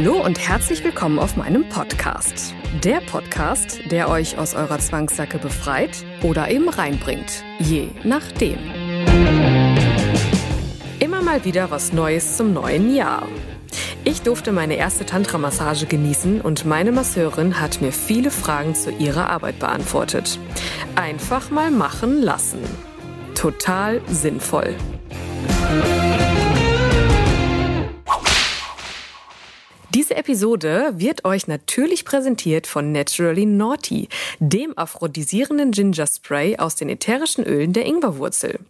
Hallo und herzlich willkommen auf meinem Podcast. Der Podcast, der euch aus eurer Zwangssacke befreit oder eben reinbringt. Je nachdem. Immer mal wieder was Neues zum neuen Jahr. Ich durfte meine erste Tantra-Massage genießen und meine Masseurin hat mir viele Fragen zu ihrer Arbeit beantwortet. Einfach mal machen lassen. Total sinnvoll. Diese Episode wird euch natürlich präsentiert von Naturally Naughty, dem aphrodisierenden Ginger Spray aus den ätherischen Ölen der Ingwerwurzel.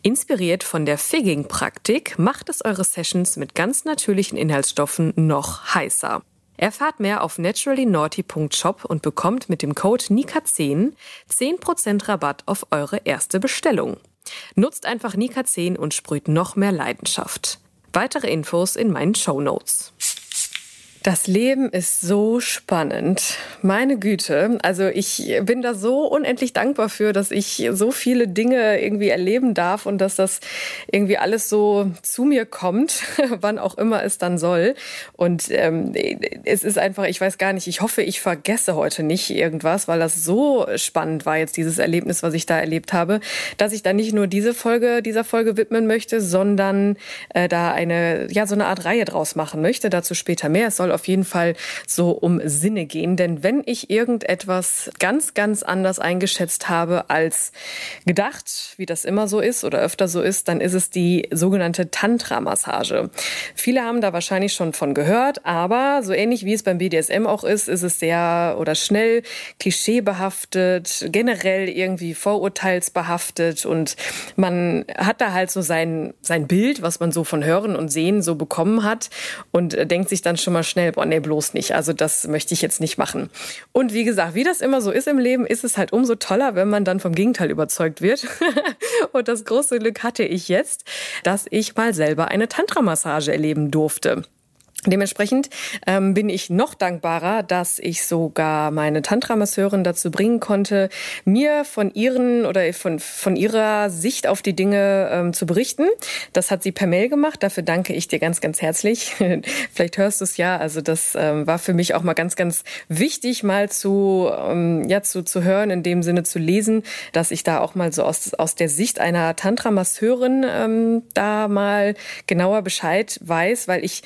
Inspiriert von der Figging-Praktik macht es eure Sessions mit ganz natürlichen Inhaltsstoffen noch heißer. Erfahrt mehr auf naturallynaughty.shop und bekommt mit dem Code NIKA10 10% Rabatt auf eure erste Bestellung. Nutzt einfach NIKA10 und sprüht noch mehr Leidenschaft. Weitere Infos in meinen Show Notes. Das Leben ist so spannend. Meine Güte. Also ich bin da so unendlich dankbar für, dass ich so viele Dinge irgendwie erleben darf und dass das irgendwie alles so zu mir kommt, wann auch immer es dann soll. Und ähm, es ist einfach, ich weiß gar nicht, ich hoffe, ich vergesse heute nicht irgendwas, weil das so spannend war jetzt dieses Erlebnis, was ich da erlebt habe, dass ich da nicht nur diese Folge, dieser Folge widmen möchte, sondern äh, da eine, ja, so eine Art Reihe draus machen möchte. Dazu später mehr. Es soll auf jeden Fall so um Sinne gehen. Denn wenn ich irgendetwas ganz, ganz anders eingeschätzt habe als gedacht, wie das immer so ist oder öfter so ist, dann ist es die sogenannte Tantra-Massage. Viele haben da wahrscheinlich schon von gehört, aber so ähnlich wie es beim BDSM auch ist, ist es sehr oder schnell klischeebehaftet, generell irgendwie vorurteilsbehaftet und man hat da halt so sein, sein Bild, was man so von Hören und Sehen so bekommen hat und denkt sich dann schon mal schnell, boah, nee, bloß nicht. Also das möchte ich jetzt nicht machen. Und wie gesagt, wie das immer so ist im Leben, ist es halt umso toller, wenn man dann vom Gegenteil überzeugt wird. und das große Glück hatte ich jetzt, dass ich mal selber eine Tantra-Massage erleben durfte. Dementsprechend ähm, bin ich noch dankbarer, dass ich sogar meine Tantra-Masseurin dazu bringen konnte, mir von ihren oder von, von ihrer Sicht auf die Dinge ähm, zu berichten. Das hat sie per Mail gemacht. Dafür danke ich dir ganz, ganz herzlich. Vielleicht hörst du es ja. Also das ähm, war für mich auch mal ganz, ganz wichtig, mal zu, ähm, ja, zu, zu hören, in dem Sinne zu lesen, dass ich da auch mal so aus, aus der Sicht einer Tantra-Masseurin ähm, da mal genauer Bescheid weiß, weil ich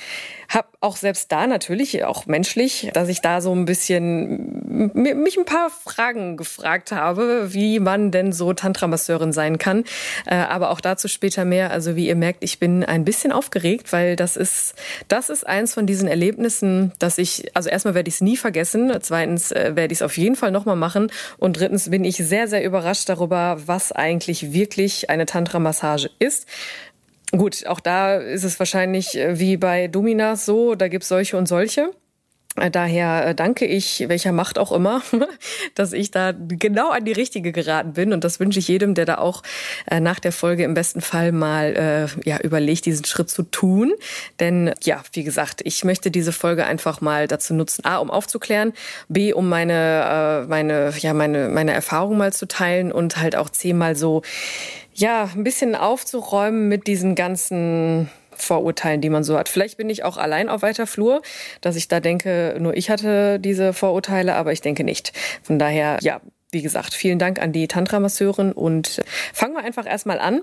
habe auch selbst da natürlich, auch menschlich, dass ich da so ein bisschen mich ein paar Fragen gefragt habe, wie man denn so Tantra-Masseurin sein kann. Äh, aber auch dazu später mehr. Also wie ihr merkt, ich bin ein bisschen aufgeregt, weil das ist, das ist eins von diesen Erlebnissen, dass ich, also erstmal werde ich es nie vergessen, zweitens äh, werde ich es auf jeden Fall nochmal machen und drittens bin ich sehr, sehr überrascht darüber, was eigentlich wirklich eine Tantra-Massage ist. Gut, auch da ist es wahrscheinlich äh, wie bei Dominas so, da gibt's solche und solche. Äh, daher äh, danke ich, welcher Macht auch immer, dass ich da genau an die richtige geraten bin. Und das wünsche ich jedem, der da auch nach der Folge im besten Fall mal ja, überlegt, diesen Schritt zu tun. Denn ja, wie gesagt, ich möchte diese Folge einfach mal dazu nutzen, A, um aufzuklären, B, um meine, meine, ja, meine, meine Erfahrung mal zu teilen und halt auch C, mal so ja, ein bisschen aufzuräumen mit diesen ganzen Vorurteilen, die man so hat. Vielleicht bin ich auch allein auf weiter Flur, dass ich da denke, nur ich hatte diese Vorurteile, aber ich denke nicht. Von daher, ja, wie gesagt, vielen Dank an die Tantra-Masseurin und fangen wir einfach erstmal an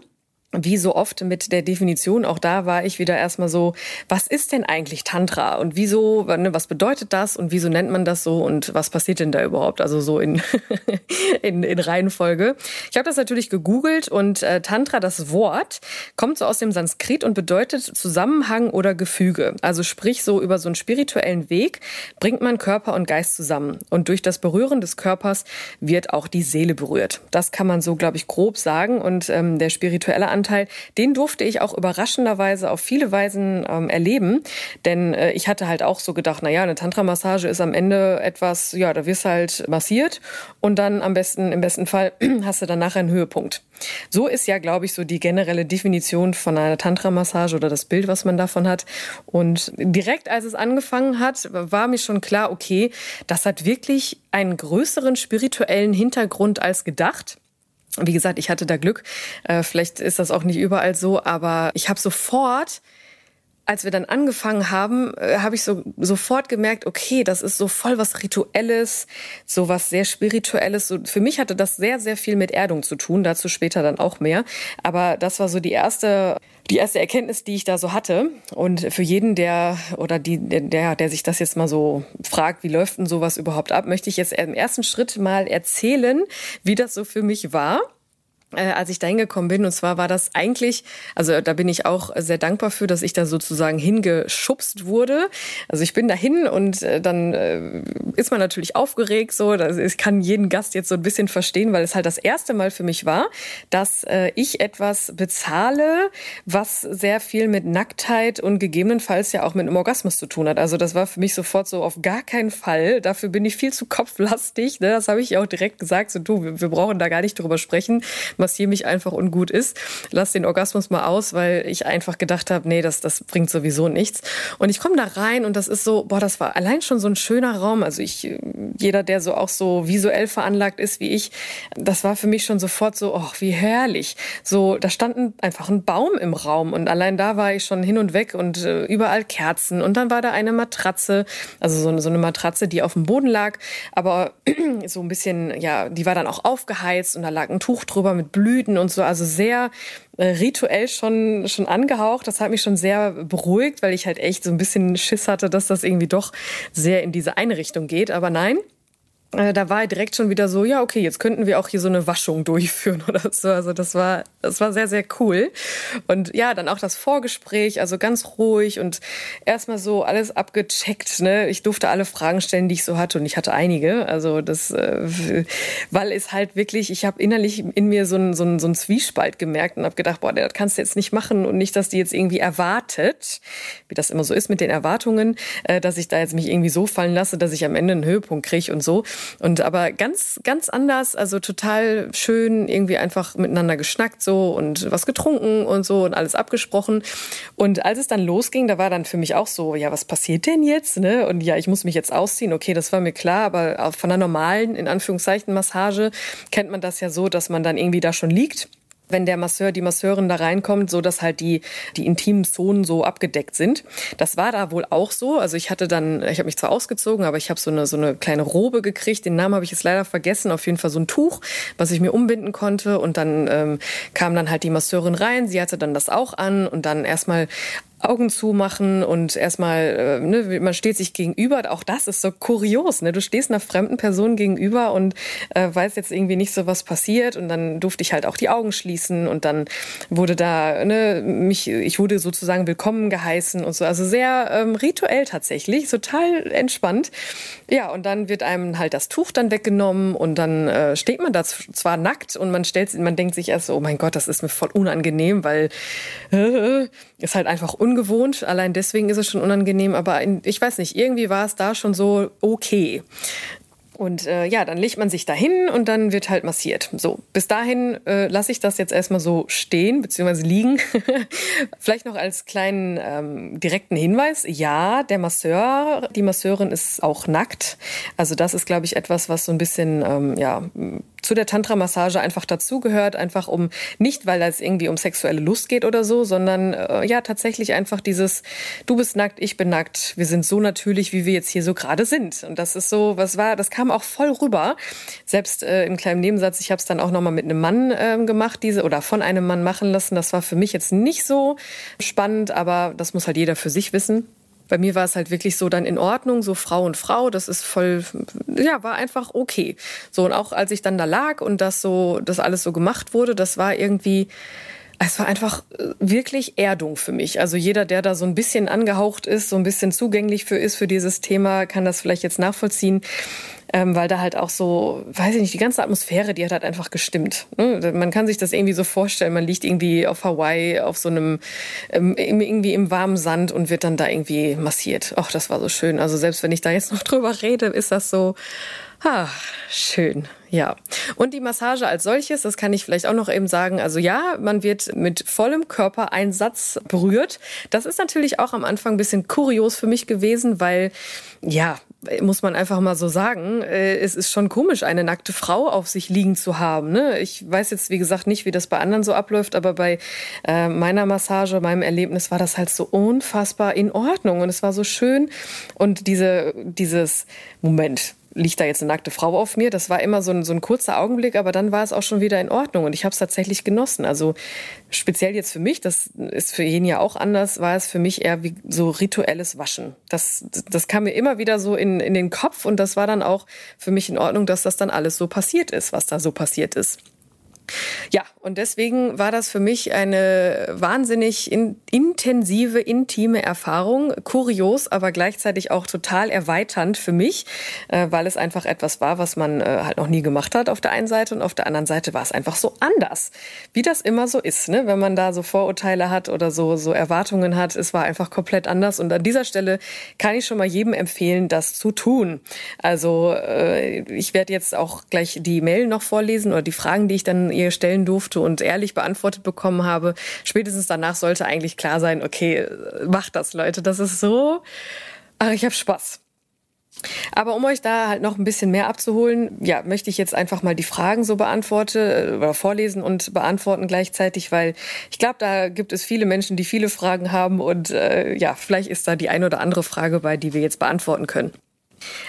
wie so oft mit der Definition, auch da war ich wieder erstmal so, was ist denn eigentlich Tantra und wieso, ne, was bedeutet das und wieso nennt man das so und was passiert denn da überhaupt? Also so in, in, in Reihenfolge. Ich habe das natürlich gegoogelt und äh, Tantra, das Wort, kommt so aus dem Sanskrit und bedeutet Zusammenhang oder Gefüge. Also sprich so über so einen spirituellen Weg bringt man Körper und Geist zusammen und durch das Berühren des Körpers wird auch die Seele berührt. Das kann man so, glaube ich, grob sagen und ähm, der spirituelle Anteil Tantra-Anteil, den durfte ich auch überraschenderweise auf viele Weisen ähm, erleben. Denn äh, ich hatte halt auch so gedacht, na ja, eine Tantra-Massage ist am Ende etwas, ja, da wirst halt massiert und dann am besten, im besten Fall hast du danach einen Höhepunkt. So ist ja, glaube ich, so die generelle Definition von einer Tantra-Massage oder das Bild, was man davon hat. Und direkt als es angefangen hat, war mir schon klar, okay, das hat wirklich einen größeren spirituellen Hintergrund als gedacht. Wie gesagt, ich hatte da Glück. Äh, vielleicht ist das auch nicht überall so, aber ich habe sofort als wir dann angefangen haben, äh, habe ich so sofort gemerkt, okay, das ist so voll was Rituelles, so was sehr Spirituelles. So, für mich hatte das sehr, sehr viel mit Erdung zu tun, dazu später dann auch mehr. Aber das war so die erste, die erste Erkenntnis, die ich da so hatte. Und für jeden, der oder die, der, der sich das jetzt mal so fragt, wie läuft denn sowas überhaupt ab, möchte ich jetzt im ersten Schritt mal erzählen, wie das so für mich war äh, als ich da hingekommen bin. Und zwar war das eigentlich, also da bin ich auch sehr dankbar für, dass ich da sozusagen hingeschubst wurde. Also ich bin dahin und äh, dann äh, ist man natürlich aufgeregt. So, ich kann jeden Gast jetzt so ein bisschen verstehen, weil es halt das erste Mal für mich war, dass äh, ich etwas bezahle, was sehr viel mit Nacktheit und gegebenenfalls ja auch mit einem Orgasmus zu tun hat. Also das war für mich sofort so auf gar keinen Fall. Dafür bin ich viel zu kopflastig. Ne? Das habe ich auch direkt gesagt. So, du, wir, wir brauchen da gar nicht drüber sprechen massiere mich einfach ungut ist. Lass den Orgasmus mal aus, weil ich einfach gedacht habe, nee, das, das bringt sowieso nichts. Und ich komme da rein und das ist so, boah, das war allein schon so ein schöner Raum. Also ich, jeder, der so auch so visuell veranlagt ist wie ich, das war für mich schon sofort so, oh, wie herrlich. So, da stand einfach ein Baum im Raum und allein da war ich schon hin und weg und äh, überall Kerzen und dann war da eine Matratze, also so, so eine Matratze, die auf dem Boden lag, aber so ein bisschen, ja, die war dann auch aufgeheizt und da lag ein Tuch drüber mit Blüten und so, also sehr äh, rituell schon, schon angehaucht. Das hat mich schon sehr beruhigt, weil ich halt echt so ein bisschen Schiss hatte, dass das irgendwie doch sehr in diese eine Richtung geht. Aber nein, da war direkt schon wieder so, ja, okay, jetzt könnten wir auch hier so eine Waschung durchführen oder so. Also das war, das war sehr, sehr cool. Und ja, dann auch das Vorgespräch, also ganz ruhig und erstmal so alles abgecheckt. Ne? Ich durfte alle Fragen stellen, die ich so hatte und ich hatte einige. Also das, äh, weil es halt wirklich, ich habe innerlich in mir so einen so einen, so einen Zwiespalt gemerkt und habe gedacht, boah, das kannst du jetzt nicht machen und nicht, dass die jetzt irgendwie erwartet, wie das immer so ist mit den Erwartungen, äh, dass ich da jetzt mich irgendwie so fallen lasse, dass ich am Ende einen Höhepunkt kriege und so. Und aber ganz, ganz anders, also total schön, irgendwie einfach miteinander geschnackt so und was getrunken und so und alles abgesprochen. Und als es dann losging, da war dann für mich auch so, ja, was passiert denn jetzt? Ne? Und ja, ich muss mich jetzt ausziehen. Okay, das war mir klar, aber von einer normalen, in Anführungszeichen, Massage kennt man das ja so, dass man dann irgendwie da schon liegt wenn der Masseur, die Masseurin da reinkommt, so dass halt die, die intimen Zonen so abgedeckt sind. Das war da wohl auch so. Also ich hatte dann, ich habe mich zwar ausgezogen, aber ich habe so eine, so eine kleine Robe gekriegt. Den Namen habe ich jetzt leider vergessen. Auf jeden Fall so ein Tuch, was ich mir umbinden konnte. Und dann ähm, kam dann halt die Masseurin rein. Sie hatte dann das auch an und dann erstmal Augen zumachen und erstmal, äh, ne, man steht sich gegenüber. Auch das ist so kurios. Ne? Du stehst einer fremden Person gegenüber und äh, weißt jetzt irgendwie nicht so, was passiert. Und dann durfte ich halt auch die Augen schließen und dann wurde da, ne, mich, ich wurde sozusagen willkommen geheißen und so. Also sehr ähm, rituell tatsächlich, total entspannt. Ja, und dann wird einem halt das Tuch dann weggenommen und dann äh, steht man da zwar nackt und man stellt, man denkt sich erst, so, oh mein Gott, das ist mir voll unangenehm, weil äh, ist halt einfach ungewohnt. Allein deswegen ist es schon unangenehm. Aber in, ich weiß nicht, irgendwie war es da schon so okay. Und äh, ja, dann legt man sich dahin und dann wird halt massiert. So, bis dahin äh, lasse ich das jetzt erstmal so stehen bzw. liegen. Vielleicht noch als kleinen ähm, direkten Hinweis: Ja, der Masseur, die Masseurin ist auch nackt. Also das ist, glaube ich, etwas, was so ein bisschen ähm, ja zu der Tantra-Massage einfach dazugehört, einfach um nicht, weil es irgendwie um sexuelle Lust geht oder so, sondern äh, ja tatsächlich einfach dieses Du bist nackt, ich bin nackt, wir sind so natürlich, wie wir jetzt hier so gerade sind. Und das ist so, was war, das kam auch voll rüber. Selbst äh, im kleinen Nebensatz, ich habe es dann auch nochmal mit einem Mann äh, gemacht, diese oder von einem Mann machen lassen. Das war für mich jetzt nicht so spannend, aber das muss halt jeder für sich wissen bei mir war es halt wirklich so dann in Ordnung, so Frau und Frau, das ist voll, ja, war einfach okay. So, und auch als ich dann da lag und das so, das alles so gemacht wurde, das war irgendwie, es war einfach äh, wirklich Erdung für mich. Also jeder, der da so ein bisschen angehaucht ist, so ein bisschen zugänglich für ist für dieses Thema, kann das vielleicht jetzt nachvollziehen. Ähm, weil da halt auch so, weiß ich nicht, die ganze Atmosphäre, die hat halt einfach gestimmt. Ne? Man kann sich das irgendwie so vorstellen, man liegt irgendwie auf Hawaii auf so einem, ähm, irgendwie im warmen Sand und wird dann da irgendwie massiert. Ach, das war so schön. Also selbst wenn ich da jetzt noch drüber rede, ist das so, Ah, schön, ja. Und die Massage als solches, das kann ich vielleicht auch noch eben sagen. Also ja, man wird mit vollem Körpereinsatz berührt. Das ist natürlich auch am Anfang ein bisschen kurios für mich gewesen, weil ja, muss man einfach mal so sagen, äh, es ist schon komisch, eine nackte Frau auf sich liegen zu haben. Ne? Ich weiß jetzt, wie gesagt, nicht, wie das bei anderen so abläuft, aber bei äh, meiner Massage, meinem Erlebnis war das halt so unfassbar in Ordnung und es war so schön. Und diese, dieses Moment, liegt da jetzt eine nackte Frau auf mir? Das war immer so ein, so ein kurzer Augenblick, aber dann war es auch schon wieder in Ordnung und ich habe es tatsächlich genossen. Also speziell jetzt für mich, das ist für jeden ja auch anders, war es für mich eher wie so rituelles Waschen. Das, das kam mir immer wieder so in, in den Kopf und das war dann auch für mich in Ordnung, dass das dann alles so passiert ist, was da so passiert ist. Ja, und deswegen war das für mich eine wahnsinnig in, intensive, intime Erfahrung. Kurios, aber gleichzeitig auch total erweiternd für mich, äh, weil es einfach etwas war, was man äh, halt noch nie gemacht hat auf der einen Seite und auf der anderen Seite war es einfach so anders. Wie das immer so ist, ne? wenn man da so Vorurteile hat oder so, so Erwartungen hat. Es war einfach komplett anders. Und an dieser Stelle kann ich schon mal jedem empfehlen, das zu tun. Also äh, ich werde jetzt auch gleich die Mail noch vorlesen oder die Fragen, die ich dann ihr stellen durfte und ehrlich beantwortet bekommen habe. Spätestens danach sollte eigentlich klar sein, okay, macht das, Leute. Das ist so. Ach, ich habe Spaß. Aber um euch da halt noch ein bisschen mehr abzuholen, ja, möchte ich jetzt einfach mal die Fragen so beantworte äh, oder vorlesen und beantworten gleichzeitig, weil ich glaube, da gibt es viele Menschen, die viele Fragen haben und äh, ja, vielleicht ist da die eine oder andere Frage bei, die wir jetzt beantworten können.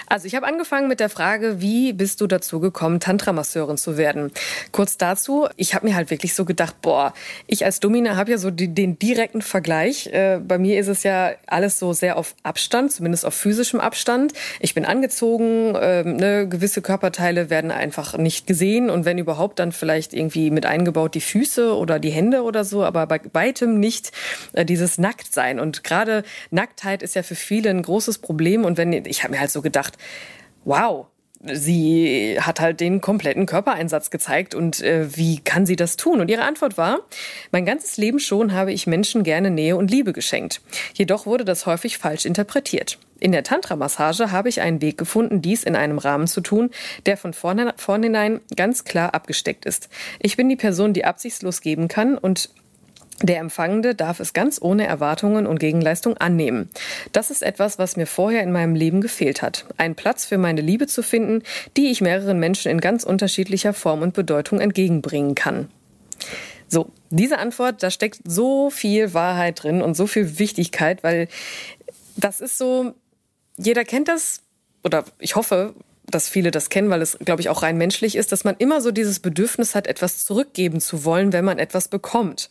Also ich habe angefangen mit der Frage, wie bist du dazu gekommen, Tantra-Masseurin zu werden? Kurz dazu, ich habe mir halt wirklich so gedacht, boah, ich als Domina habe ja so die, den direkten Vergleich. Äh, bei mir ist es ja alles so sehr auf Abstand, zumindest auf physischem Abstand. Ich bin angezogen, äh, ne, gewisse Körperteile werden einfach nicht gesehen und wenn überhaupt, dann vielleicht irgendwie mit eingebaut die Füße oder die Hände oder so, aber bei weitem nicht äh, dieses Nacktsein. Und gerade Nacktheit ist ja für viele ein großes Problem und wenn ich habe mir halt so gedacht, wow, sie hat halt den kompletten Körpereinsatz gezeigt und äh, wie kann sie das tun? Und ihre Antwort war, mein ganzes Leben schon habe ich Menschen gerne Nähe und Liebe geschenkt. Jedoch wurde das häufig falsch interpretiert. In der Tantra-Massage habe ich einen Weg gefunden, dies in einem Rahmen zu tun, der von vornherein ganz klar abgesteckt ist. Ich bin die Person, die absichtslos geben kann und der Empfangende darf es ganz ohne Erwartungen und Gegenleistung annehmen. Das ist etwas, was mir vorher in meinem Leben gefehlt hat. Ein Platz für meine Liebe zu finden, die ich mehreren Menschen in ganz unterschiedlicher Form und Bedeutung entgegenbringen kann. So, diese Antwort, da steckt so viel Wahrheit drin und so viel Wichtigkeit, weil das ist so, jeder kennt das, oder ich hoffe, dass viele das kennen, weil es, glaube ich, auch rein menschlich ist, dass man immer so dieses Bedürfnis hat, etwas zurückgeben zu wollen, wenn man etwas bekommt.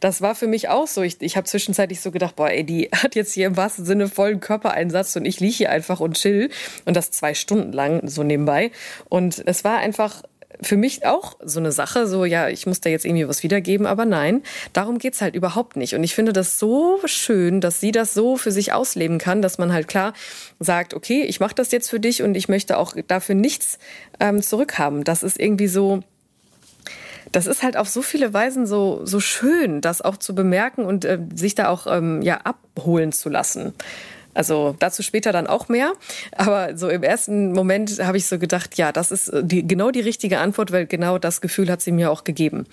Das war für mich auch so. Ich, ich habe zwischenzeitlich so gedacht, boah, ey, die hat jetzt hier im wahrsten Sinne vollen Körpereinsatz und ich liege hier einfach und chill und das zwei Stunden lang so nebenbei. Und es war einfach für mich auch so eine Sache, so ja, ich muss da jetzt irgendwie was wiedergeben, aber nein, darum geht's halt überhaupt nicht. Und ich finde das so schön, dass sie das so für sich ausleben kann, dass man halt klar sagt, okay, ich mache das jetzt für dich und ich möchte auch dafür nichts ähm, zurückhaben. Das ist irgendwie so, das ist halt auf so viele Weisen so, so schön, das auch zu bemerken und äh, sich da auch ähm, ja, abholen zu lassen. Also dazu später dann auch mehr. Aber so im ersten Moment habe ich so gedacht, ja, das ist die, genau die richtige Antwort, weil genau das Gefühl hat sie mir auch gegeben.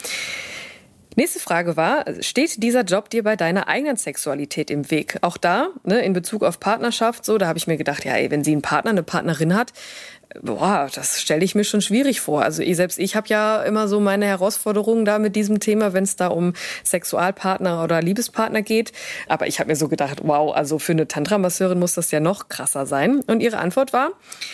Nächste Frage war, steht dieser Job dir bei deiner eigenen Sexualität im Weg? Auch da, ne, in Bezug auf Partnerschaft, so, da habe ich mir gedacht, ja, ey, wenn sie einen Partner, eine Partnerin hat, boah, das stelle ich mir schon schwierig vor. Also ich, selbst ich habe ja immer so meine Herausforderungen da mit diesem Thema, wenn es da um Sexualpartner oder Liebespartner geht. Aber ich habe mir so gedacht, wow, also für eine Tantra-Masseurin muss das ja noch krasser sein. Und ihre Antwort war,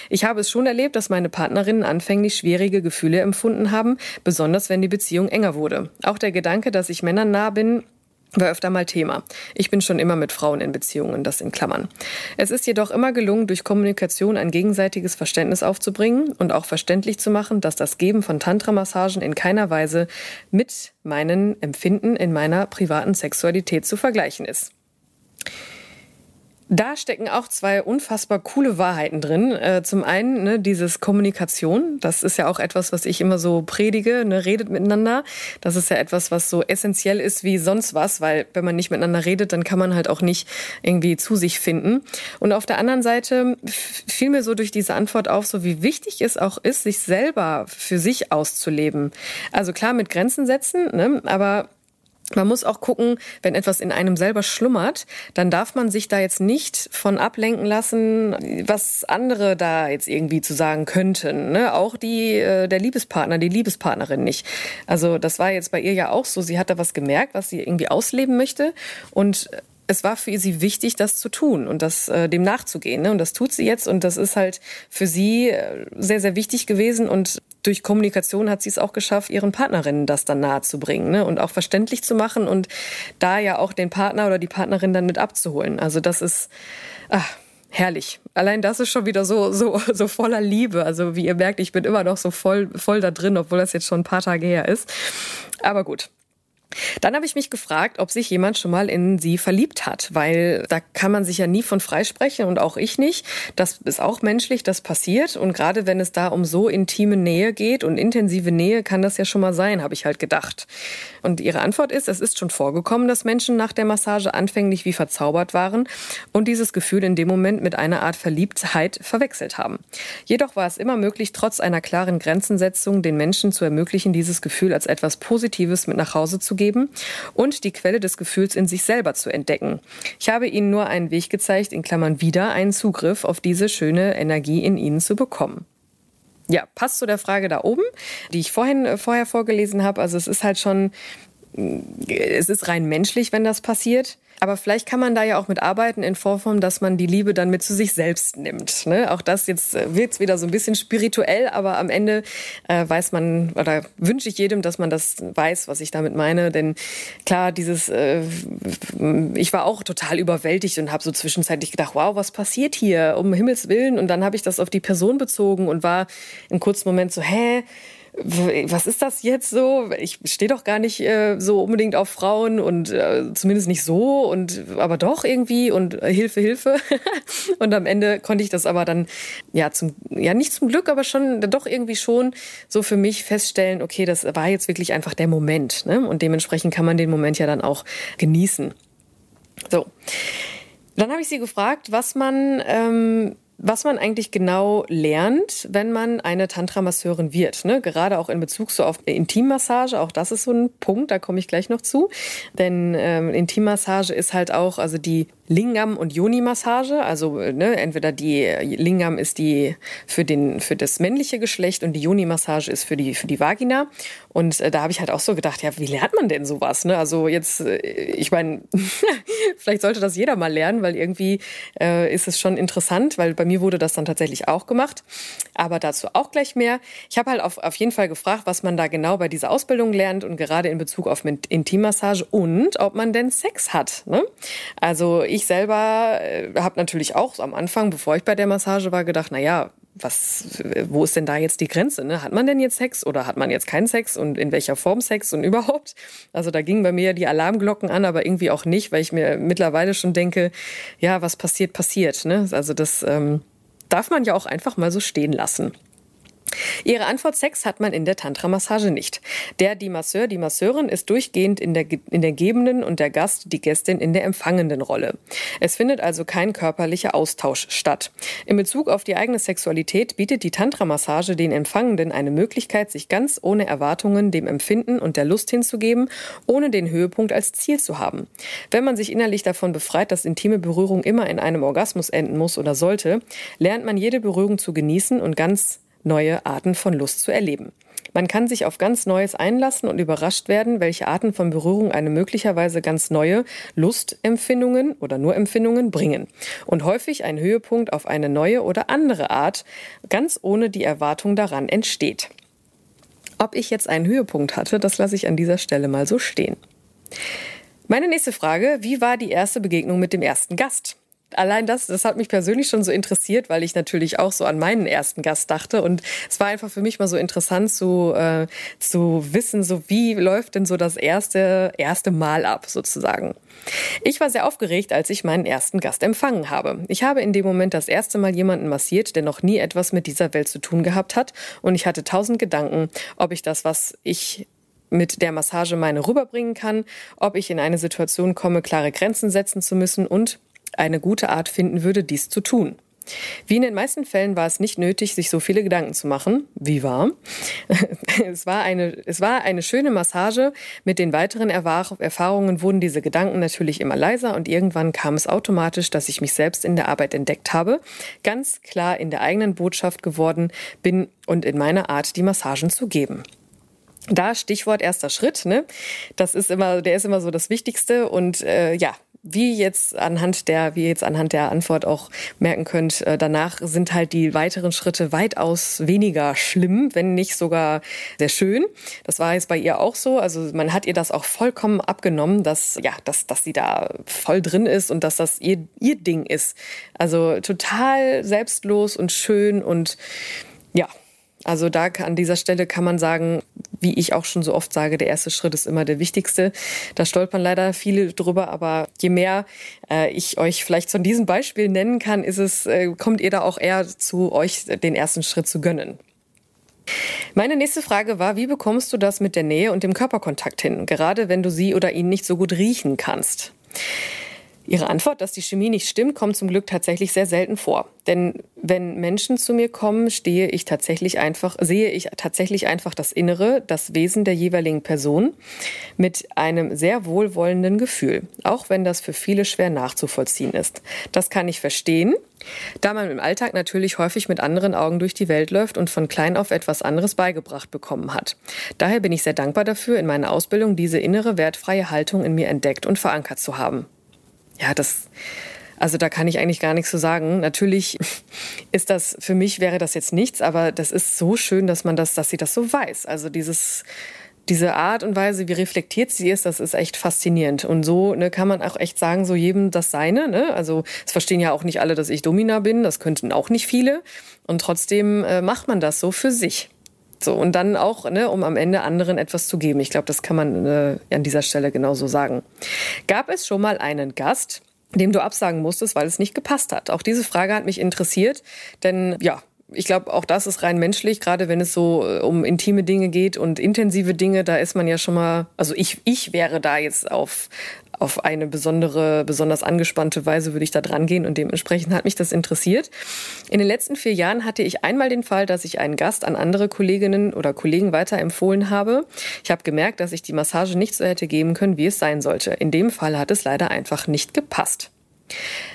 ich habe es schon erlebt, dass meine Partnerinnen anfänglich schwierige Gefühle empfunden haben, besonders wenn die Beziehung enger wurde. Auch der Gedanke, dass ich Männern nah bin, war öfter mal Thema. Ich bin schon immer mit Frauen in Beziehungen, das in Klammern. Es ist jedoch immer gelungen, durch Kommunikation ein gegenseitiges Verständnis aufzubringen und auch verständlich zu machen, dass das Geben von Tantra-Massagen in keiner Weise mit meinen Empfinden in meiner privaten Sexualität zu vergleichen ist. Da stecken auch zwei unfassbar coole Wahrheiten drin. Äh, zum einen ne, dieses Kommunikation, das ist ja auch etwas, was ich immer so predige, ne, redet miteinander. Das ist ja etwas, was so essentiell ist wie sonst was, weil wenn man nicht miteinander redet, dann kann man halt auch nicht irgendwie zu sich finden. Und auf der anderen Seite fiel mir so durch diese Antwort auf, so wie wichtig es auch ist, sich selber für sich auszuleben. Also klar mit Grenzen setzen, ne, aber man muss auch gucken, wenn etwas in einem selber schlummert, dann darf man sich da jetzt nicht von ablenken lassen, was andere da jetzt irgendwie zu sagen könnten. Ne? Auch die, äh, der Liebespartner, die Liebespartnerin nicht. Also das war jetzt bei ihr ja auch so. Sie hat da was gemerkt, was sie irgendwie ausleben möchte. Und es war für sie wichtig, das zu tun und das äh, dem nachzugehen. Ne? Und das tut sie jetzt und das ist halt für sie äh, sehr, sehr wichtig gewesen. Und durch Kommunikation hat sie es auch geschafft, ihren Partnerinnen das dann nahe zu bringen ne? und auch verständlich zu machen und da ja auch den Partner oder die Partnerin dann mit abzuholen. Also das ist ach, herrlich. Allein das ist schon wieder so, so, so voller Liebe. Also wie ihr merkt, ich bin immer noch so voll, voll da drin, obwohl das jetzt schon ein paar Tage her ist. Aber gut, dann habe ich mich gefragt, ob sich jemand schon mal in sie verliebt hat, weil da kann man sich ja nie von freisprechen und auch ich nicht. Das ist auch menschlich, das passiert. Und gerade wenn es da um so intime Nähe geht und intensive Nähe, kann das ja schon mal sein, habe ich halt gedacht. Und ihre Antwort ist, es ist schon vorgekommen, dass Menschen nach der Massage anfänglich wie verzaubert waren und dieses Gefühl in dem Moment mit einer Art Verliebtheit verwechselt haben. Jedoch war es immer möglich, trotz einer klaren Grenzensetzung den Menschen zu ermöglichen, dieses Gefühl als etwas Positives mit nach Hause zu geben und die Quelle des Gefühls in sich selber zu entdecken. Ich habe Ihnen nur einen Weg gezeigt, in Klammern wieder einen Zugriff auf diese schöne Energie in Ihnen zu bekommen. Ja, passt zu der Frage da oben, die ich vorhin äh, vorher vorgelesen habe. Also es ist halt schon, es ist rein menschlich, wenn das passiert. Aber vielleicht kann man da ja auch mit arbeiten in Vorform, dass man die Liebe dann mit zu sich selbst nimmt. Ne? Auch das jetzt äh, wird wieder so ein bisschen spirituell, aber am Ende äh, weiß man oder wünsche ich jedem, dass man das weiß, was ich damit meine. Denn klar, dieses, äh, ich war auch total überwältigt und habe so zwischenzeitlich gedacht, wow, was passiert hier? Um Himmels Willen. Und dann habe ich das auf die Person bezogen und war im kurzen Moment so, hä? Was ist das jetzt so? Ich stehe doch gar nicht äh, so unbedingt auf Frauen und äh, zumindest nicht so und aber doch irgendwie und äh, Hilfe, Hilfe. und am Ende konnte ich das aber dann ja zum ja nicht zum Glück, aber schon doch irgendwie schon so für mich feststellen, okay, das war jetzt wirklich einfach der Moment, ne? Und dementsprechend kann man den Moment ja dann auch genießen. So. Dann habe ich sie gefragt, was man ähm, was man eigentlich genau lernt, wenn man eine Tantra-Masseurin wird. Ne? Gerade auch in Bezug so auf Intimmassage, auch das ist so ein Punkt, da komme ich gleich noch zu. Denn ähm, Intimmassage ist halt auch, also die Lingam- und Yoni-Massage. Also ne, entweder die Lingam ist die für, den, für das männliche Geschlecht und die Yoni-Massage ist für die, für die Vagina. Und äh, da habe ich halt auch so gedacht, ja, wie lernt man denn sowas? Ne? Also jetzt, äh, ich meine, vielleicht sollte das jeder mal lernen, weil irgendwie äh, ist es schon interessant, weil bei mir wurde das dann tatsächlich auch gemacht. Aber dazu auch gleich mehr. Ich habe halt auf, auf jeden Fall gefragt, was man da genau bei dieser Ausbildung lernt und gerade in Bezug auf Intimmassage und ob man denn Sex hat. Ne? Also ich selber äh, habe natürlich auch am Anfang, bevor ich bei der Massage war, gedacht, na ja, was, wo ist denn da jetzt die Grenze? Ne? Hat man denn jetzt Sex oder hat man jetzt keinen Sex und in welcher Form Sex und überhaupt? Also da gingen bei mir die Alarmglocken an, aber irgendwie auch nicht, weil ich mir mittlerweile schon denke, ja, was passiert, passiert. Ne? Also das ähm, darf man ja auch einfach mal so stehen lassen. Ihre Antwort Sex hat man in der Tantra-Massage nicht. Der, die Masseur, die Masseurin ist durchgehend in der, in der gebenden und der Gast, die Gästin in der empfangenden Rolle. Es findet also kein körperlicher Austausch statt. In Bezug auf die eigene Sexualität bietet die Tantra-Massage den Empfangenden eine Möglichkeit, sich ganz ohne Erwartungen dem Empfinden und der Lust hinzugeben, ohne den Höhepunkt als Ziel zu haben. Wenn man sich innerlich davon befreit, dass intime Berührung immer in einem Orgasmus enden muss oder sollte, lernt man jede Berührung zu genießen und ganz neue Arten von Lust zu erleben. Man kann sich auf ganz Neues einlassen und überrascht werden, welche Arten von Berührung eine möglicherweise ganz neue Lustempfindungen oder nur Empfindungen bringen. Und häufig ein Höhepunkt auf eine neue oder andere Art, ganz ohne die Erwartung daran entsteht. Ob ich jetzt einen Höhepunkt hatte, das lasse ich an dieser Stelle mal so stehen. Meine nächste Frage, wie war die erste Begegnung mit dem ersten Gast? Allein das, das hat mich persönlich schon so interessiert, weil ich natürlich auch so an meinen ersten Gast dachte. Und es war einfach für mich mal so interessant zu, äh, zu wissen, so wie läuft denn so das erste, erste Mal ab, sozusagen. Ich war sehr aufgeregt, als ich meinen ersten Gast empfangen habe. Ich habe in dem Moment das erste Mal jemanden massiert, der noch nie etwas mit dieser Welt zu tun gehabt hat. Und ich hatte tausend Gedanken, ob ich das, was ich mit der Massage meine rüberbringen kann, ob ich in eine Situation komme, klare Grenzen setzen zu müssen und eine gute Art finden würde, dies zu tun. Wie in den meisten Fällen war es nicht nötig, sich so viele Gedanken zu machen. Wie war? es war eine, es war eine schöne Massage. Mit den weiteren Erfahrungen wurden diese Gedanken natürlich immer leiser und irgendwann kam es automatisch, dass ich mich selbst in der Arbeit entdeckt habe, ganz klar in der eigenen Botschaft geworden bin und in meiner Art, die Massagen zu geben. Da Stichwort erster Schritt, ne? Das ist immer, der ist immer so das Wichtigste und äh, ja, wie jetzt anhand der, wie jetzt anhand der Antwort auch merken könnt, äh, danach sind halt die weiteren Schritte weitaus weniger schlimm, wenn nicht sogar sehr schön. Das war jetzt bei ihr auch so. Also man hat ihr das auch vollkommen abgenommen, dass, ja, dass, dass sie da voll drin ist und dass das ihr, ihr Ding ist. Also total selbstlos und schön und ja, also da an dieser Stelle kann man sagen, wie ich auch schon so oft sage, der erste Schritt ist immer der wichtigste. Da stolpern leider viele drüber, aber je mehr äh, ich euch vielleicht von diesem Beispiel nennen kann, ist es, äh, kommt ihr da auch eher zu euch den ersten Schritt zu gönnen. Meine nächste Frage war, wie bekommst du das mit der Nähe und dem Körperkontakt hin, gerade wenn du sie oder ihn nicht so gut riechen kannst? Ihre Antwort, dass die Chemie nicht stimmt, kommt zum Glück tatsächlich sehr selten vor. Denn wenn Menschen zu mir kommen, stehe ich tatsächlich einfach, sehe ich tatsächlich einfach das Innere, das Wesen der jeweiligen Person mit einem sehr wohlwollenden Gefühl, auch wenn das für viele schwer nachzuvollziehen ist. Das kann ich verstehen, da man im Alltag natürlich häufig mit anderen Augen durch die Welt läuft und von klein auf etwas anderes beigebracht bekommen hat. Daher bin ich sehr dankbar dafür, in meiner Ausbildung diese innere wertfreie Haltung in mir entdeckt und verankert zu haben ja, das, also da kann ich eigentlich gar nichts zu sagen. Natürlich ist das, für mich wäre das jetzt nichts, aber das ist so schön, dass man das, dass sie das so weiß. Also dieses, diese Art und Weise, wie reflektiert sie ist, das ist echt faszinierend. Und so ne, kann man auch echt sagen, so jedem das Seine. Ne? Also es verstehen ja auch nicht alle, dass ich Domina bin, das könnten auch nicht viele. Und trotzdem äh, macht man das so für sich. So, und dann auch, ne, um am Ende anderen etwas zu geben. Ich glaube, das kann man äh, an dieser Stelle genauso sagen. Gab es schon mal einen Gast, dem du absagen musstest, weil es nicht gepasst hat? Auch diese Frage hat mich interessiert, denn ja, ich glaube, auch das ist rein menschlich, gerade wenn es so äh, um intime Dinge geht und intensive Dinge, da ist man ja schon mal, also ich, ich wäre da jetzt auf, auf eine besondere, besonders angespannte Weise würde ich da dran gehen und dementsprechend hat mich das interessiert. In den letzten vier Jahren hatte ich einmal den Fall, dass ich einen Gast an andere Kolleginnen oder Kollegen weiterempfohlen habe. Ich habe gemerkt, dass ich die Massage nicht so hätte geben können, wie es sein sollte. In dem Fall hat es leider einfach nicht gepasst.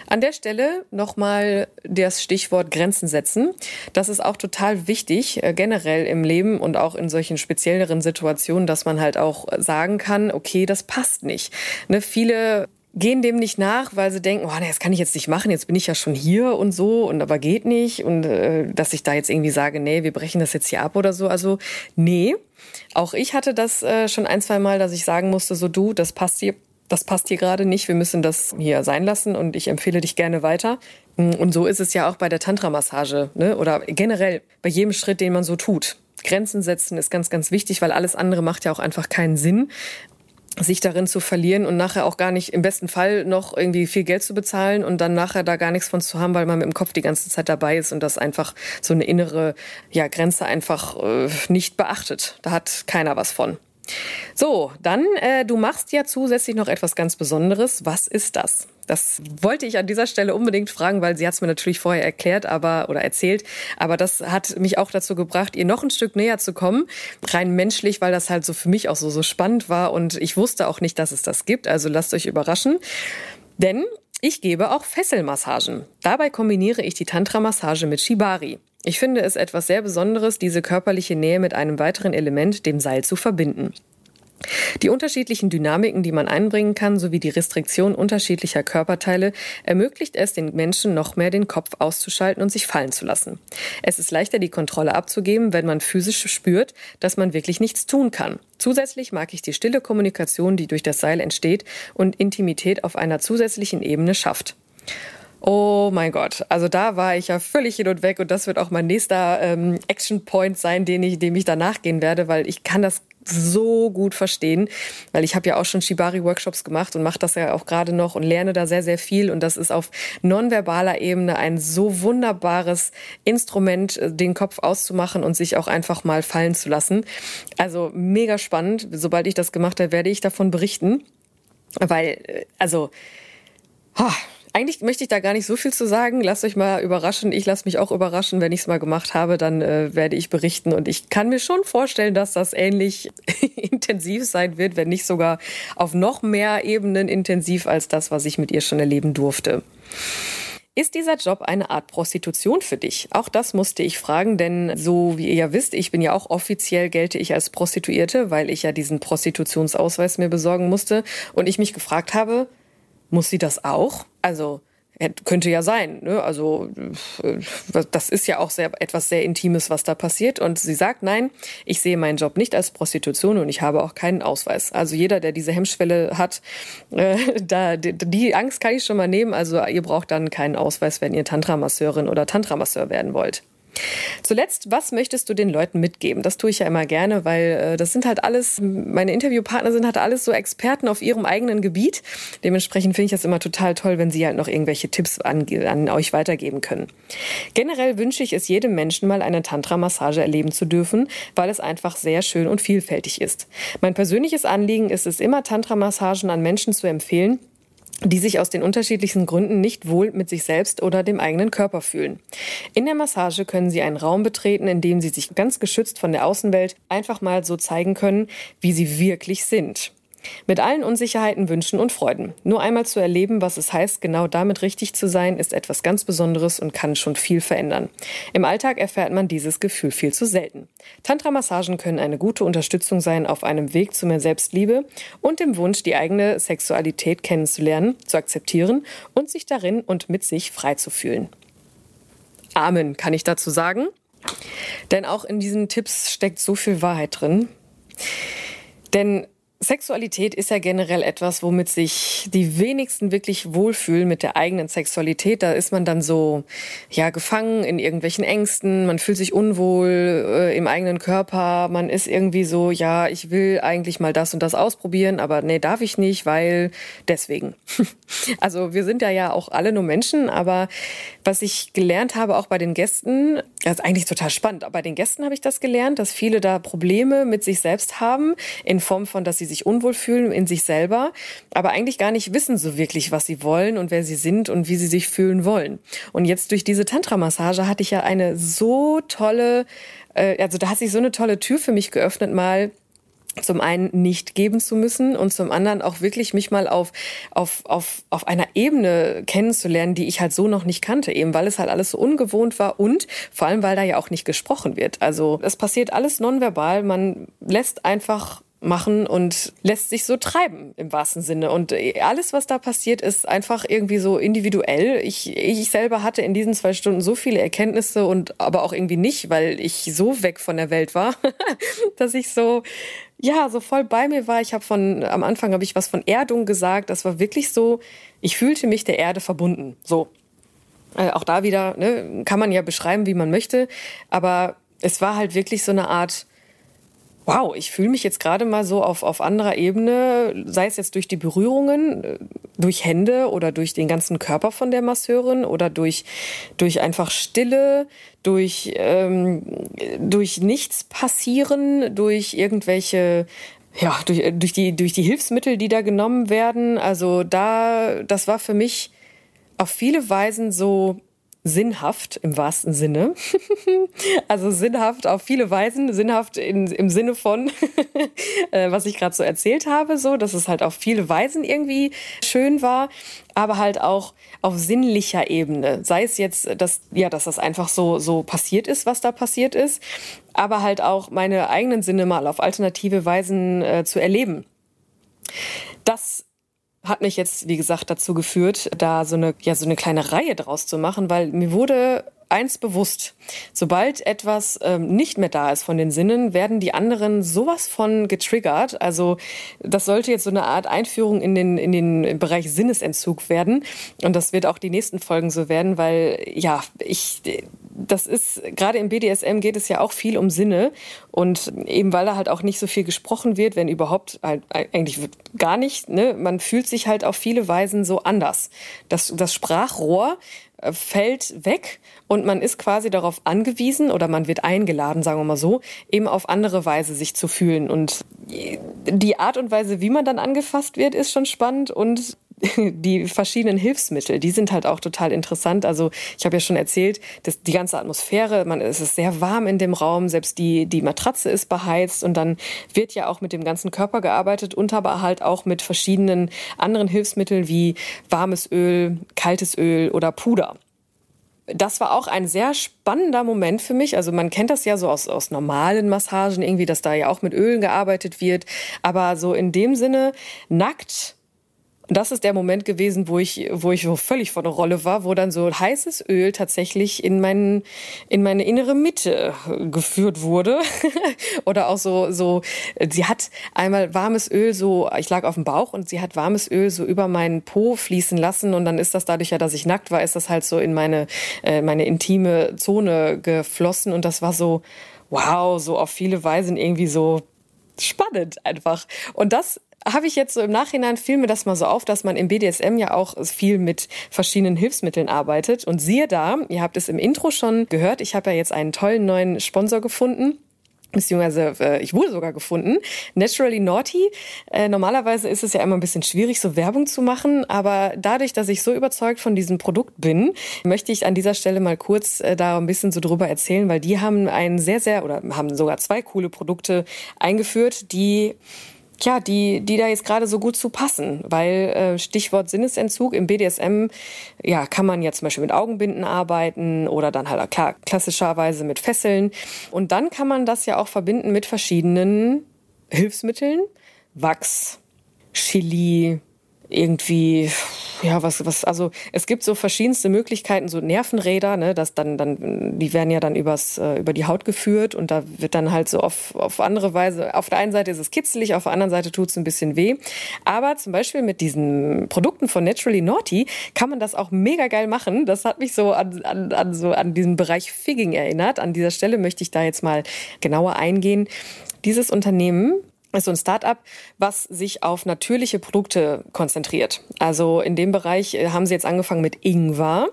An der Stelle nochmal das Stichwort Grenzen setzen. Das ist auch total wichtig, äh, generell im Leben und auch in solchen spezielleren Situationen, dass man halt auch sagen kann, okay, das passt nicht. Ne, viele gehen dem nicht nach, weil sie denken, oh, das kann ich jetzt nicht machen, jetzt bin ich ja schon hier und so und aber geht nicht und äh, dass ich da jetzt irgendwie sage, nee, wir brechen das jetzt hier ab oder so. Also nee, auch ich hatte das äh, schon ein, zwei Mal, dass ich sagen musste, so du, das passt hier das passt hier gerade nicht, wir müssen das hier sein lassen und ich empfehle dich gerne weiter. Und so ist es ja auch bei der Tantra-Massage ne? oder generell bei jedem Schritt, den man so tut. Grenzen setzen ist ganz, ganz wichtig, weil alles andere macht ja auch einfach keinen Sinn sich darin zu verlieren und nachher auch gar nicht im besten Fall noch irgendwie viel Geld zu bezahlen und dann nachher da gar nichts von zu haben, weil man mit dem Kopf die ganze Zeit dabei ist und das einfach so eine innere ja, Grenze einfach äh, nicht beachtet. Da hat keiner was von. So, dann, äh, du machst ja zusätzlich noch etwas ganz Besonderes. Was ist das? Das wollte ich an dieser Stelle unbedingt fragen, weil sie hat es mir natürlich vorher erklärt, aber oder erzählt. Aber das hat mich auch dazu gebracht, ihr noch ein Stück näher zu kommen, rein menschlich, weil das halt so für mich auch so so spannend war und ich wusste auch nicht, dass es das gibt. Also lasst euch überraschen, denn ich gebe auch Fesselmassagen. Dabei kombiniere ich die Tantra-Massage mit Shibari. Ich finde es etwas sehr Besonderes, diese körperliche Nähe mit einem weiteren Element, dem Seil, zu verbinden. Die unterschiedlichen Dynamiken, die man einbringen kann, sowie die Restriktion unterschiedlicher Körperteile ermöglicht es den Menschen noch mehr den Kopf auszuschalten und sich fallen zu lassen. Es ist leichter, die Kontrolle abzugeben, wenn man physisch spürt, dass man wirklich nichts tun kann. Zusätzlich mag ich die stille Kommunikation, die durch das Seil entsteht und Intimität auf einer zusätzlichen Ebene schafft. Oh mein Gott, also da war ich ja völlig hin und weg und das wird auch mein nächster ähm, Action Point sein, den ich, dem ich danach gehen werde, weil ich kann das so gut verstehen, weil ich habe ja auch schon Shibari-Workshops gemacht und mache das ja auch gerade noch und lerne da sehr, sehr viel. Und das ist auf nonverbaler Ebene ein so wunderbares Instrument, äh, den Kopf auszumachen und sich auch einfach mal fallen zu lassen. Also mega spannend. Sobald ich das gemacht habe, werde ich davon berichten. Weil, äh, also, oh, eigentlich möchte ich da gar nicht so viel zu sagen. Lasst euch mal überraschen. Ich lasse mich auch überraschen. Wenn ich es mal gemacht habe, dann äh, werde ich berichten. Und ich kann mir schon vorstellen, dass das ähnlich intensiv sein wird, wenn nicht sogar auf noch mehr Ebenen intensiv als das, was ich mit ihr schon erleben durfte. Ist dieser Job eine Art Prostitution für dich? Auch das musste ich fragen, denn so wie ihr ja wisst, ich bin ja auch offiziell gelte ich als Prostituierte, weil ich ja diesen Prostitutionsausweis mir besorgen musste und ich mich gefragt habe, muss sie das auch? Also könnte ja sein. Ne? Also äh, das ist ja auch sehr, etwas sehr Intimes, was da passiert. Und sie sagt, nein, ich sehe meinen Job nicht als Prostitution und ich habe auch keinen Ausweis. Also jeder, der diese Hemmschwelle hat, äh, da, die, die Angst kann ich schon mal nehmen. Also ihr braucht dann keinen Ausweis, wenn ihr Tantra-Masseurin oder Tantra-Masseur werden wollt. Zuletzt, was möchtest du den Leuten mitgeben? Das tue ich ja immer gerne, weil äh, das sind halt alles, meine Interviewpartner sind halt alles so Experten auf ihrem eigenen Gebiet. Dementsprechend finde ich das immer total toll, wenn sie halt noch irgendwelche Tipps an, an euch weitergeben können. Generell wünsche ich es jedem Menschen mal eine Tantra-Massage erleben zu dürfen, weil es einfach sehr schön und vielfältig ist. Mein persönliches Anliegen ist es immer, Tantra-Massagen an Menschen zu empfehlen, die sich aus den unterschiedlichsten Gründen nicht wohl mit sich selbst oder dem eigenen Körper fühlen. In der Massage können Sie einen Raum betreten, in dem Sie sich ganz geschützt von der Außenwelt einfach mal so zeigen können, wie Sie wirklich sind. Mit allen Unsicherheiten, Wünschen und Freuden. Nur einmal zu erleben, was es heißt, genau damit richtig zu sein, ist etwas ganz Besonderes und kann schon viel verändern. Im Alltag erfährt man dieses Gefühl viel zu selten. Tantra-Massagen können eine gute Unterstützung sein auf einem Weg zu mehr Selbstliebe und dem Wunsch, die eigene Sexualität kennenzulernen, zu akzeptieren und sich darin und mit sich frei zu fühlen. Amen, kann ich dazu sagen. Denn auch in diesen Tipps steckt so viel Wahrheit drin. Denn Sexualität ist ja generell etwas, womit sich die wenigsten wirklich wohlfühlen mit der eigenen Sexualität. Da ist man dann so, ja, gefangen in irgendwelchen Ängsten. Man fühlt sich unwohl äh, im eigenen Körper. Man ist irgendwie so, ja, ich will eigentlich mal das und das ausprobieren, aber nee, darf ich nicht, weil deswegen. also wir sind ja ja auch alle nur Menschen, aber was ich gelernt habe, auch bei den Gästen, das ist eigentlich total spannend. Aber bei den Gästen habe ich das gelernt, dass viele da Probleme mit sich selbst haben, in Form von, dass sie sich unwohl fühlen in sich selber, aber eigentlich gar nicht wissen so wirklich, was sie wollen und wer sie sind und wie sie sich fühlen wollen. Und jetzt durch diese Tantra-Massage hatte ich ja eine so tolle, äh, also da hat sich so eine tolle Tür für mich geöffnet, mal zum einen nicht geben zu müssen und zum anderen auch wirklich mich mal auf, auf, auf, auf einer Ebene kennenzulernen, die ich halt so noch nicht kannte, eben weil es halt alles so ungewohnt war und vor allem, weil da ja auch nicht gesprochen wird. Also es passiert alles nonverbal, man lässt einfach machen und lässt sich so treiben im wahrsten Sinne. Und alles, was da passiert, ist einfach irgendwie so individuell. Ich, ich selber hatte in diesen zwei Stunden so viele Erkenntnisse und aber auch irgendwie nicht, weil ich so weg von der Welt war, dass ich so ja so voll bei mir war. Ich habe von am Anfang habe ich was von Erdung gesagt. Das war wirklich so. Ich fühlte mich der Erde verbunden. So äh, auch da wieder ne, kann man ja beschreiben, wie man möchte, aber es war halt wirklich so eine Art wow, ich fühle mich jetzt gerade mal so auf, auf anderer Ebene, sei es jetzt durch die Berührungen, äh, durch Hände oder durch den ganzen Körper von der Masseurin oder durch, durch einfach Stille, durch, ähm, durch nichts passieren, durch irgendwelche ja, durch, durch, die, durch die Hilfsmittel, die da genommen werden. Also da, das war für mich auf viele Weisen so sinnhaft im wahrsten Sinne. also sinnhaft auf viele Weisen, sinnhaft in, im Sinne von, äh, was ich gerade so erzählt habe, so, dass es halt auf viele Weisen irgendwie schön war, aber halt auch auf sinnlicher Ebene. Sei es jetzt, dass, ja, dass das einfach so, so passiert ist, was da passiert ist, aber halt auch meine eigenen Sinne mal auf alternative Weisen äh, zu erleben. Das hat mich jetzt, wie gesagt, dazu geführt, da so eine, ja, so eine kleine Reihe draus zu machen, weil mir wurde eins bewusst. Sobald etwas ähm, nicht mehr da ist von den Sinnen, werden die anderen sowas von getriggert. Also das sollte jetzt so eine Art Einführung in den, in den Bereich Sinnesentzug werden. Und das wird auch die nächsten Folgen so werden, weil ja, ich, das ist, gerade im BDSM geht es ja auch viel um Sinne. Und eben weil da halt auch nicht so viel gesprochen wird, wenn überhaupt halt, eigentlich gar nicht, ne? man fühlt sich halt auf viele Weisen so anders. Das, das Sprachrohr äh, fällt weg und man ist quasi darauf angewiesen oder man wird eingeladen, sagen wir mal so, eben auf andere Weise sich zu fühlen. Und die Art und Weise, wie man dann angefasst wird, ist schon spannend und die verschiedenen Hilfsmittel, die sind halt auch total interessant. Also ich habe ja schon erzählt, dass die ganze Atmosphäre, man es ist sehr warm in dem Raum, selbst die die Matratze ist beheizt und dann wird ja auch mit dem ganzen Körper gearbeitet und aber halt auch mit verschiedenen anderen Hilfsmitteln wie warmes Öl, kaltes Öl oder Puder das war auch ein sehr spannender Moment für mich. Also man kennt das ja so aus, aus normalen Massagen irgendwie, dass da ja auch mit Ölen gearbeitet wird. Aber so in dem Sinne nackt das ist der Moment gewesen, wo ich, wo ich völlig vor der Rolle war, wo dann so heißes Öl tatsächlich in meinen, in meine innere Mitte geführt wurde. Oder auch so, so, sie hat einmal warmes Öl so, ich lag auf dem Bauch und sie hat warmes Öl so über meinen Po fließen lassen und dann ist das dadurch ja, dass ich nackt war, ist das halt so in meine, äh, meine intime Zone geflossen und das war so, wow, so auf viele Weisen irgendwie so spannend einfach. Und das habe ich jetzt so im Nachhinein fiel mir das mal so auf, dass man im BDSM ja auch viel mit verschiedenen Hilfsmitteln arbeitet. Und siehe da, ihr habt es im Intro schon gehört, ich habe ja jetzt einen tollen neuen Sponsor gefunden beziehungsweise äh, ich wurde sogar gefunden. Naturally Naughty. Äh, normalerweise ist es ja immer ein bisschen schwierig, so Werbung zu machen, aber dadurch, dass ich so überzeugt von diesem Produkt bin, möchte ich an dieser Stelle mal kurz äh, da ein bisschen so drüber erzählen, weil die haben ein sehr, sehr oder haben sogar zwei coole Produkte eingeführt, die ja, die, die da jetzt gerade so gut zu passen, weil äh, Stichwort Sinnesentzug im BDSM, ja, kann man ja zum Beispiel mit Augenbinden arbeiten oder dann halt klar, klassischerweise mit Fesseln. Und dann kann man das ja auch verbinden mit verschiedenen Hilfsmitteln, Wachs, Chili, irgendwie ja, was, was, also es gibt so verschiedenste Möglichkeiten, so Nervenräder, ne, das dann, dann, die werden ja dann übers, äh, über die Haut geführt und da wird dann halt so auf, auf andere Weise, auf der einen Seite ist es kitzelig, auf der anderen Seite tut es ein bisschen weh. Aber zum Beispiel mit diesen Produkten von Naturally Naughty kann man das auch mega geil machen. Das hat mich so an, an, an so an diesen Bereich Figging erinnert. An dieser Stelle möchte ich da jetzt mal genauer eingehen. Dieses Unternehmen ist so ein Startup, was sich auf natürliche Produkte konzentriert. Also in dem Bereich äh, haben sie jetzt angefangen mit Ingwer.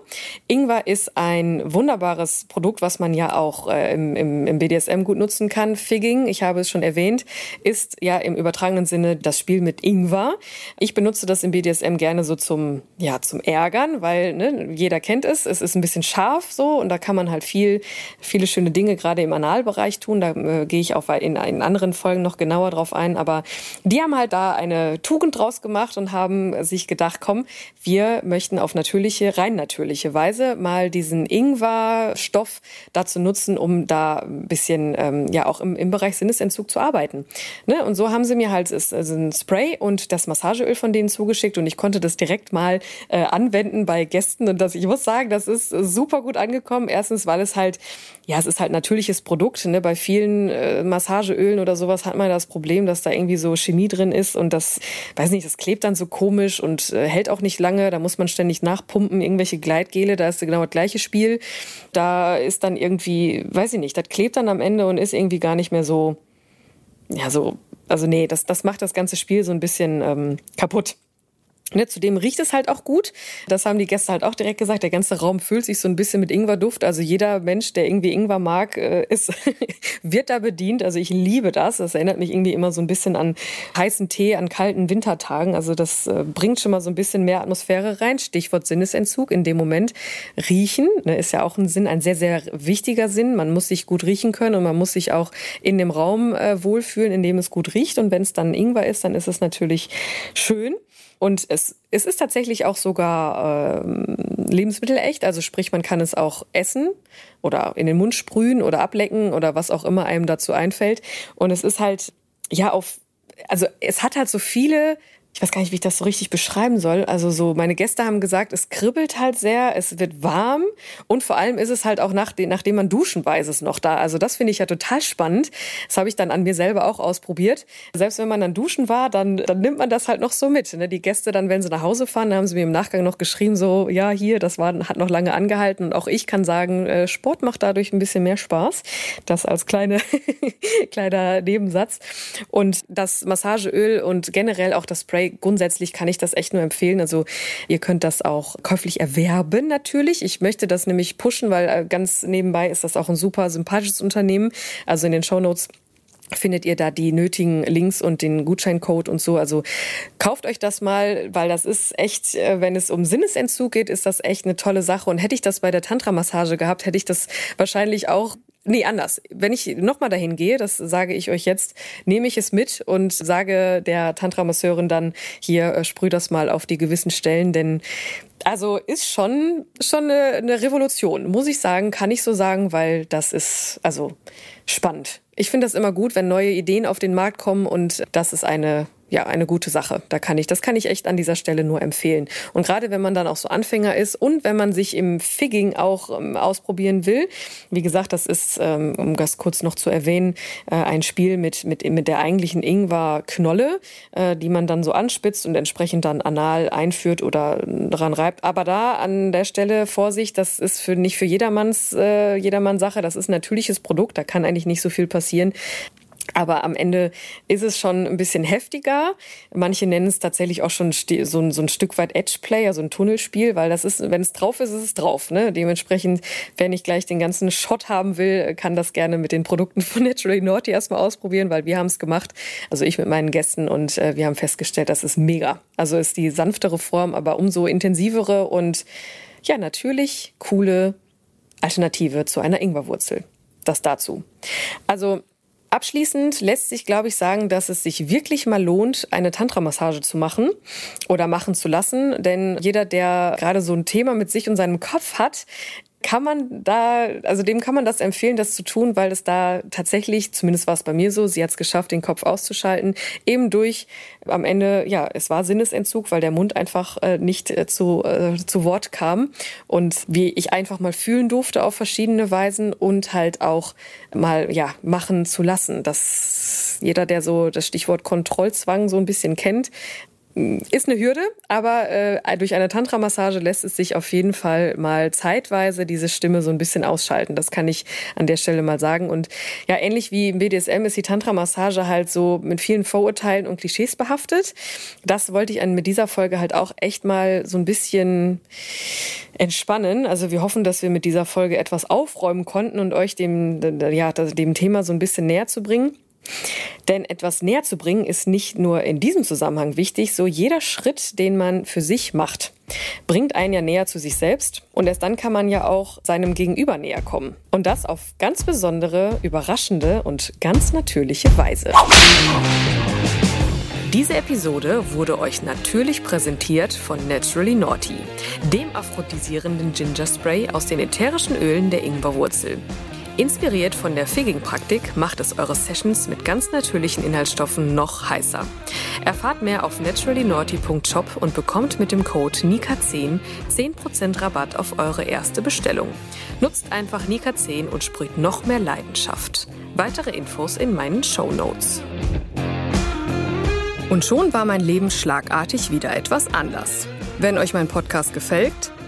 Ingwer ist ein wunderbares Produkt, was man ja auch äh, im, im, im BDSM gut nutzen kann. Figging, ich habe es schon erwähnt, ist ja im übertragenen Sinne das Spiel mit Ingwer. Ich benutze das im BDSM gerne so zum, ja, zum Ärgern, weil ne, jeder kennt es. Es ist ein bisschen scharf so und da kann man halt viel, viele schöne Dinge gerade im Analbereich tun. Da äh, gehe ich auch in, in anderen Folgen noch genauer drauf ein, aber die haben halt da eine Tugend draus gemacht und haben sich gedacht, komm, wir möchten auf natürliche, rein natürliche Weise mal diesen Ingwer-Stoff dazu nutzen, um da ein bisschen ähm, ja auch im, im Bereich Sinnesentzug zu arbeiten. Ne? Und so haben sie mir halt also ein Spray und das Massageöl von denen zugeschickt und ich konnte das direkt mal äh, anwenden bei Gästen und das, ich muss sagen, das ist super gut angekommen. Erstens, weil es halt, ja, es ist halt natürliches Produkt. Ne? Bei vielen äh, Massageölen oder sowas hat man das Problem, Problem, dass da irgendwie so Chemie drin ist und das, weiß nicht, das klebt dann so komisch und äh, hält auch nicht lange. Da muss man ständig nachpumpen, irgendwelche Gleitgele, da ist genau das gleiche Spiel. Da ist dann irgendwie, weiß ich nicht, das klebt dann am Ende und ist irgendwie gar nicht mehr so, ja, so, also nee, das, das macht das ganze Spiel so ein bisschen ähm, kaputt. Ne, zudem riecht es halt auch gut. Das haben die Gäste halt auch direkt gesagt. Der ganze Raum füllt sich so ein bisschen mit Ingwerduft. Also jeder Mensch, der irgendwie Ingwer mag, äh, ist, wird da bedient. Also ich liebe das. Das erinnert mich irgendwie immer so ein bisschen an heißen Tee, an kalten Wintertagen. Also das äh, bringt schon mal so ein bisschen mehr Atmosphäre rein. Stichwort Sinnesentzug. In dem Moment riechen ne, ist ja auch ein Sinn, ein sehr, sehr wichtiger Sinn. Man muss sich gut riechen können und man muss sich auch in dem Raum äh, wohlfühlen, in dem es gut riecht. Und wenn es dann Ingwer ist, dann ist es natürlich schön. Und es, es ist tatsächlich auch sogar äh, lebensmittelecht. Also sprich, man kann es auch essen oder in den Mund sprühen oder ablecken oder was auch immer einem dazu einfällt. Und es ist halt, ja, auf, also es hat halt so viele ich weiß gar nicht, wie ich das so richtig beschreiben soll. Also so, meine Gäste haben gesagt, es kribbelt halt sehr, es wird warm und vor allem ist es halt auch nach, nachdem man duschen weiß es noch da. Also das finde ich ja total spannend. Das habe ich dann an mir selber auch ausprobiert. Selbst wenn man dann duschen war, dann, dann nimmt man das halt noch so mit. Ne? Die Gäste dann, wenn sie nach Hause fahren, haben sie mir im Nachgang noch geschrieben, so, ja, hier, das war, hat noch lange angehalten. Und auch ich kann sagen, äh, Sport macht dadurch ein bisschen mehr Spaß. Das als kleine, kleiner Nebensatz. Und das Massageöl und generell auch das Spray grundsätzlich kann ich das echt nur empfehlen. Also ihr könnt das auch käuflich erwerben natürlich. Ich möchte das nämlich pushen, weil äh, ganz nebenbei ist das auch ein super sympathisches Unternehmen. Also in den Show Notes findet ihr da die nötigen Links und den Gutscheincode und so. Also kauft euch das mal, weil das ist echt, äh, wenn es um Sinnesentzug geht, ist das echt eine tolle Sache. Und hätte ich das bei der Tantra-Massage gehabt, hätte ich das wahrscheinlich auch Nee, anders. Wenn ich nochmal dahin gehe, das sage ich euch jetzt, nehme ich es mit und sage der Tantra-Masseurin dann, hier, äh, sprüh das mal auf die gewissen Stellen, denn also ist schon, schon eine, eine Revolution, muss ich sagen, kann ich so sagen, weil das ist, also spannend. Ich finde das immer gut, wenn neue Ideen auf den Markt kommen und das ist eine ja, eine gute Sache. Da kann ich, das kann ich echt an dieser Stelle nur empfehlen. Und gerade wenn man dann auch so Anfänger ist und wenn man sich im Figging auch ähm, ausprobieren will, wie gesagt, das ist, ähm, um das kurz noch zu erwähnen, äh, ein Spiel mit, mit, mit der eigentlichen Ingwer-Knolle, äh, die man dann so anspitzt und entsprechend dann anal einführt oder dran reibt. Aber da an der Stelle Vorsicht, das ist für, nicht für jedermanns, äh, jedermanns Sache. Das ist ein natürliches Produkt. Da kann eigentlich nicht so viel passieren. Aber am Ende ist es schon ein bisschen heftiger. Manche nennen es tatsächlich auch schon so ein, so ein Stück weit Edgeplay, also ein Tunnelspiel, weil das ist, wenn es drauf ist, ist es drauf. Ne? Dementsprechend, wenn ich gleich den ganzen Shot haben will, kann das gerne mit den Produkten von Naturally Naughty erstmal ausprobieren, weil wir haben es gemacht. Also ich mit meinen Gästen und äh, wir haben festgestellt, das ist mega. Also ist die sanftere Form, aber umso intensivere und ja, natürlich coole Alternative zu einer Ingwerwurzel. Das dazu. Also Abschließend lässt sich, glaube ich, sagen, dass es sich wirklich mal lohnt, eine Tantra-Massage zu machen oder machen zu lassen. Denn jeder, der gerade so ein Thema mit sich und seinem Kopf hat, kann man da, also dem kann man das empfehlen, das zu tun, weil es da tatsächlich, zumindest war es bei mir so, sie hat es geschafft, den Kopf auszuschalten, eben durch am Ende, ja, es war Sinnesentzug, weil der Mund einfach äh, nicht äh, zu, äh, zu Wort kam und wie ich einfach mal fühlen durfte auf verschiedene Weisen und halt auch mal, ja, machen zu lassen. dass jeder, der so das Stichwort Kontrollzwang so ein bisschen kennt, ist eine Hürde, aber äh, durch eine Tantra-Massage lässt es sich auf jeden Fall mal zeitweise diese Stimme so ein bisschen ausschalten. Das kann ich an der Stelle mal sagen. Und ja, ähnlich wie im BDSM ist die Tantra-Massage halt so mit vielen Vorurteilen und Klischees behaftet. Das wollte ich mit dieser Folge halt auch echt mal so ein bisschen entspannen. Also wir hoffen, dass wir mit dieser Folge etwas aufräumen konnten und euch dem, ja, dem Thema so ein bisschen näher zu bringen. Denn etwas näher zu bringen ist nicht nur in diesem Zusammenhang wichtig, so jeder Schritt, den man für sich macht, bringt einen ja näher zu sich selbst und erst dann kann man ja auch seinem Gegenüber näher kommen. Und das auf ganz besondere, überraschende und ganz natürliche Weise. Diese Episode wurde euch natürlich präsentiert von Naturally Naughty, dem aphrodisierenden Ginger Spray aus den ätherischen Ölen der Ingwerwurzel. Inspiriert von der Figging-Praktik macht es eure Sessions mit ganz natürlichen Inhaltsstoffen noch heißer. Erfahrt mehr auf naturallynaughty.shop und bekommt mit dem Code NIKA10 10% Rabatt auf eure erste Bestellung. Nutzt einfach NIKA10 und sprüht noch mehr Leidenschaft. Weitere Infos in meinen Show Notes. Und schon war mein Leben schlagartig wieder etwas anders. Wenn euch mein Podcast gefällt,